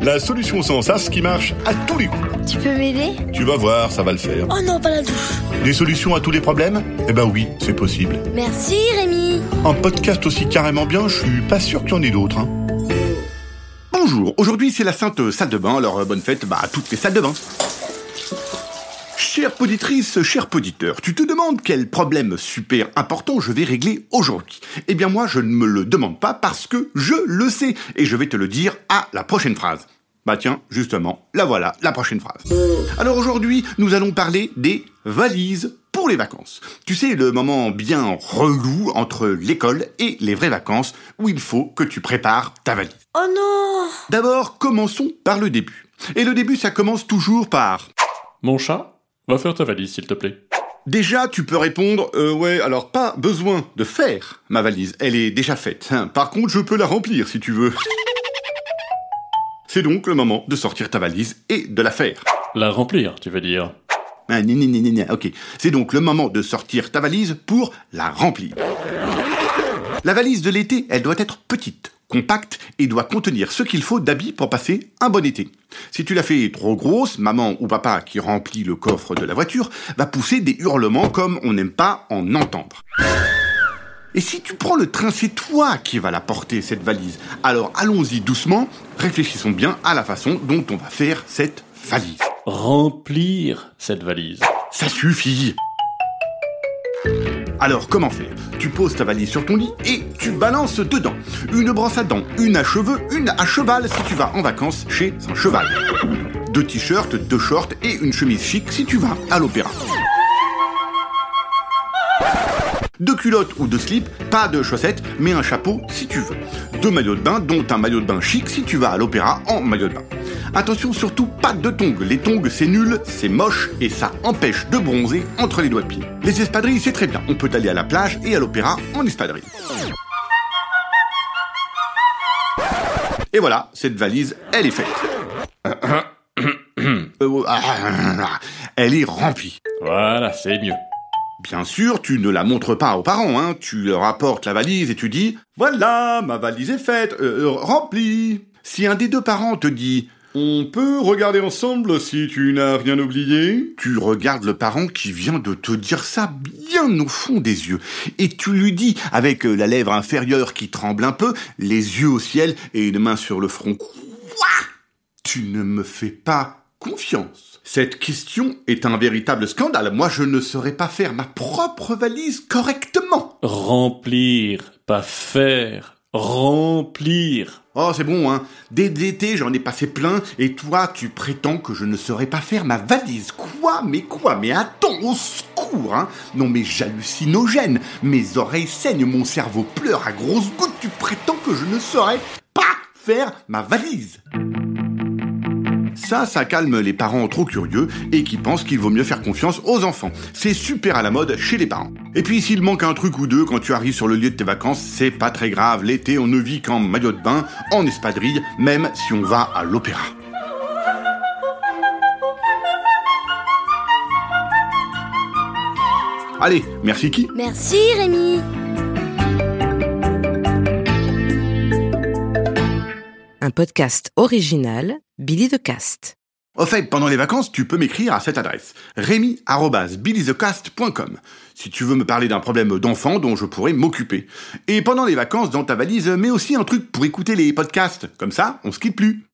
La solution sans sas qui marche à tous les coups. Tu peux m'aider Tu vas voir, ça va le faire. Oh non, pas la douche. Des solutions à tous les problèmes? Eh ben oui, c'est possible. Merci Rémi. Un podcast aussi carrément bien, je suis pas sûr qu'il y en ait d'autres. hein. Bonjour, aujourd'hui c'est la sainte salle de bain, alors euh, bonne fête bah, à toutes les salles de bain. Chère poditrice, cher poditeur, tu te demandes quel problème super important je vais régler aujourd'hui. Eh bien moi je ne me le demande pas parce que je le sais et je vais te le dire à la prochaine phrase. Bah tiens, justement, la voilà, la prochaine phrase. Alors aujourd'hui, nous allons parler des valises pour les vacances. Tu sais, le moment bien relou entre l'école et les vraies vacances où il faut que tu prépares ta valise. Oh non D'abord, commençons par le début. Et le début, ça commence toujours par... Mon chat, va faire ta valise, s'il te plaît. Déjà, tu peux répondre, euh, ouais, alors pas besoin de faire ma valise, elle est déjà faite. Hein, Par contre, je peux la remplir si tu veux. C'est donc le moment de sortir ta valise et de la faire. La remplir, tu veux dire. Ah, gna, gna, gna, gna, ok. C'est donc le moment de sortir ta valise pour la remplir. La valise de l'été, elle doit être petite, compacte et doit contenir ce qu'il faut d'habits pour passer un bon été. Si tu la fais trop grosse, maman ou papa qui remplit le coffre de la voiture va pousser des hurlements comme on n'aime pas en entendre. Et si tu prends le train, c'est toi qui vas la porter, cette valise. Alors allons-y doucement, réfléchissons bien à la façon dont on va faire cette valise. Remplir cette valise. Ça suffit alors, comment faire? Tu poses ta valise sur ton lit et tu balances dedans. Une brosse à dents, une à cheveux, une à cheval si tu vas en vacances chez un cheval. Deux t-shirts, deux shorts et une chemise chic si tu vas à l'opéra. Deux culottes ou deux slips, pas de chaussettes, mais un chapeau si tu veux. Deux maillots de bain, dont un maillot de bain chic si tu vas à l'opéra en maillot de bain. Attention surtout pas de tongs. Les tongs c'est nul, c'est moche et ça empêche de bronzer entre les doigts de pied. Les espadrilles c'est très bien. On peut aller à la plage et à l'opéra en espadrille. Et voilà, cette valise, elle est faite. Euh, elle est remplie. Voilà, c'est mieux. Bien sûr, tu ne la montres pas aux parents, hein. Tu leur apportes la valise et tu dis Voilà, ma valise est faite, euh, euh, remplie. Si un des deux parents te dit On peut regarder ensemble si tu n'as rien oublié Tu regardes le parent qui vient de te dire ça bien au fond des yeux. Et tu lui dis, avec euh, la lèvre inférieure qui tremble un peu, les yeux au ciel et une main sur le front Quoi? Tu ne me fais pas confiance. Cette question est un véritable scandale. Moi, je ne saurais pas faire ma propre valise correctement. Remplir, pas faire. Remplir. Oh, c'est bon, hein. Dès l'été, j'en ai passé plein, et toi, tu prétends que je ne saurais pas faire ma valise. Quoi? Mais quoi? Mais attends, au secours, hein. Non, mais j'hallucinogène. Mes oreilles saignent, mon cerveau pleure à grosses gouttes. Tu prétends que je ne saurais pas faire ma valise. Ça, ça calme les parents trop curieux et qui pensent qu'il vaut mieux faire confiance aux enfants. C'est super à la mode chez les parents. Et puis s'il manque un truc ou deux quand tu arrives sur le lieu de tes vacances, c'est pas très grave. L'été, on ne vit qu'en maillot de bain, en espadrille, même si on va à l'opéra. Allez, merci qui? Merci Rémi. Un podcast original Billy the Cast. Au fait, pendant les vacances, tu peux m'écrire à cette adresse rémi@billythecast.com si tu veux me parler d'un problème d'enfant dont je pourrais m'occuper. Et pendant les vacances, dans ta valise, mets aussi un truc pour écouter les podcasts. Comme ça, on se quitte plus.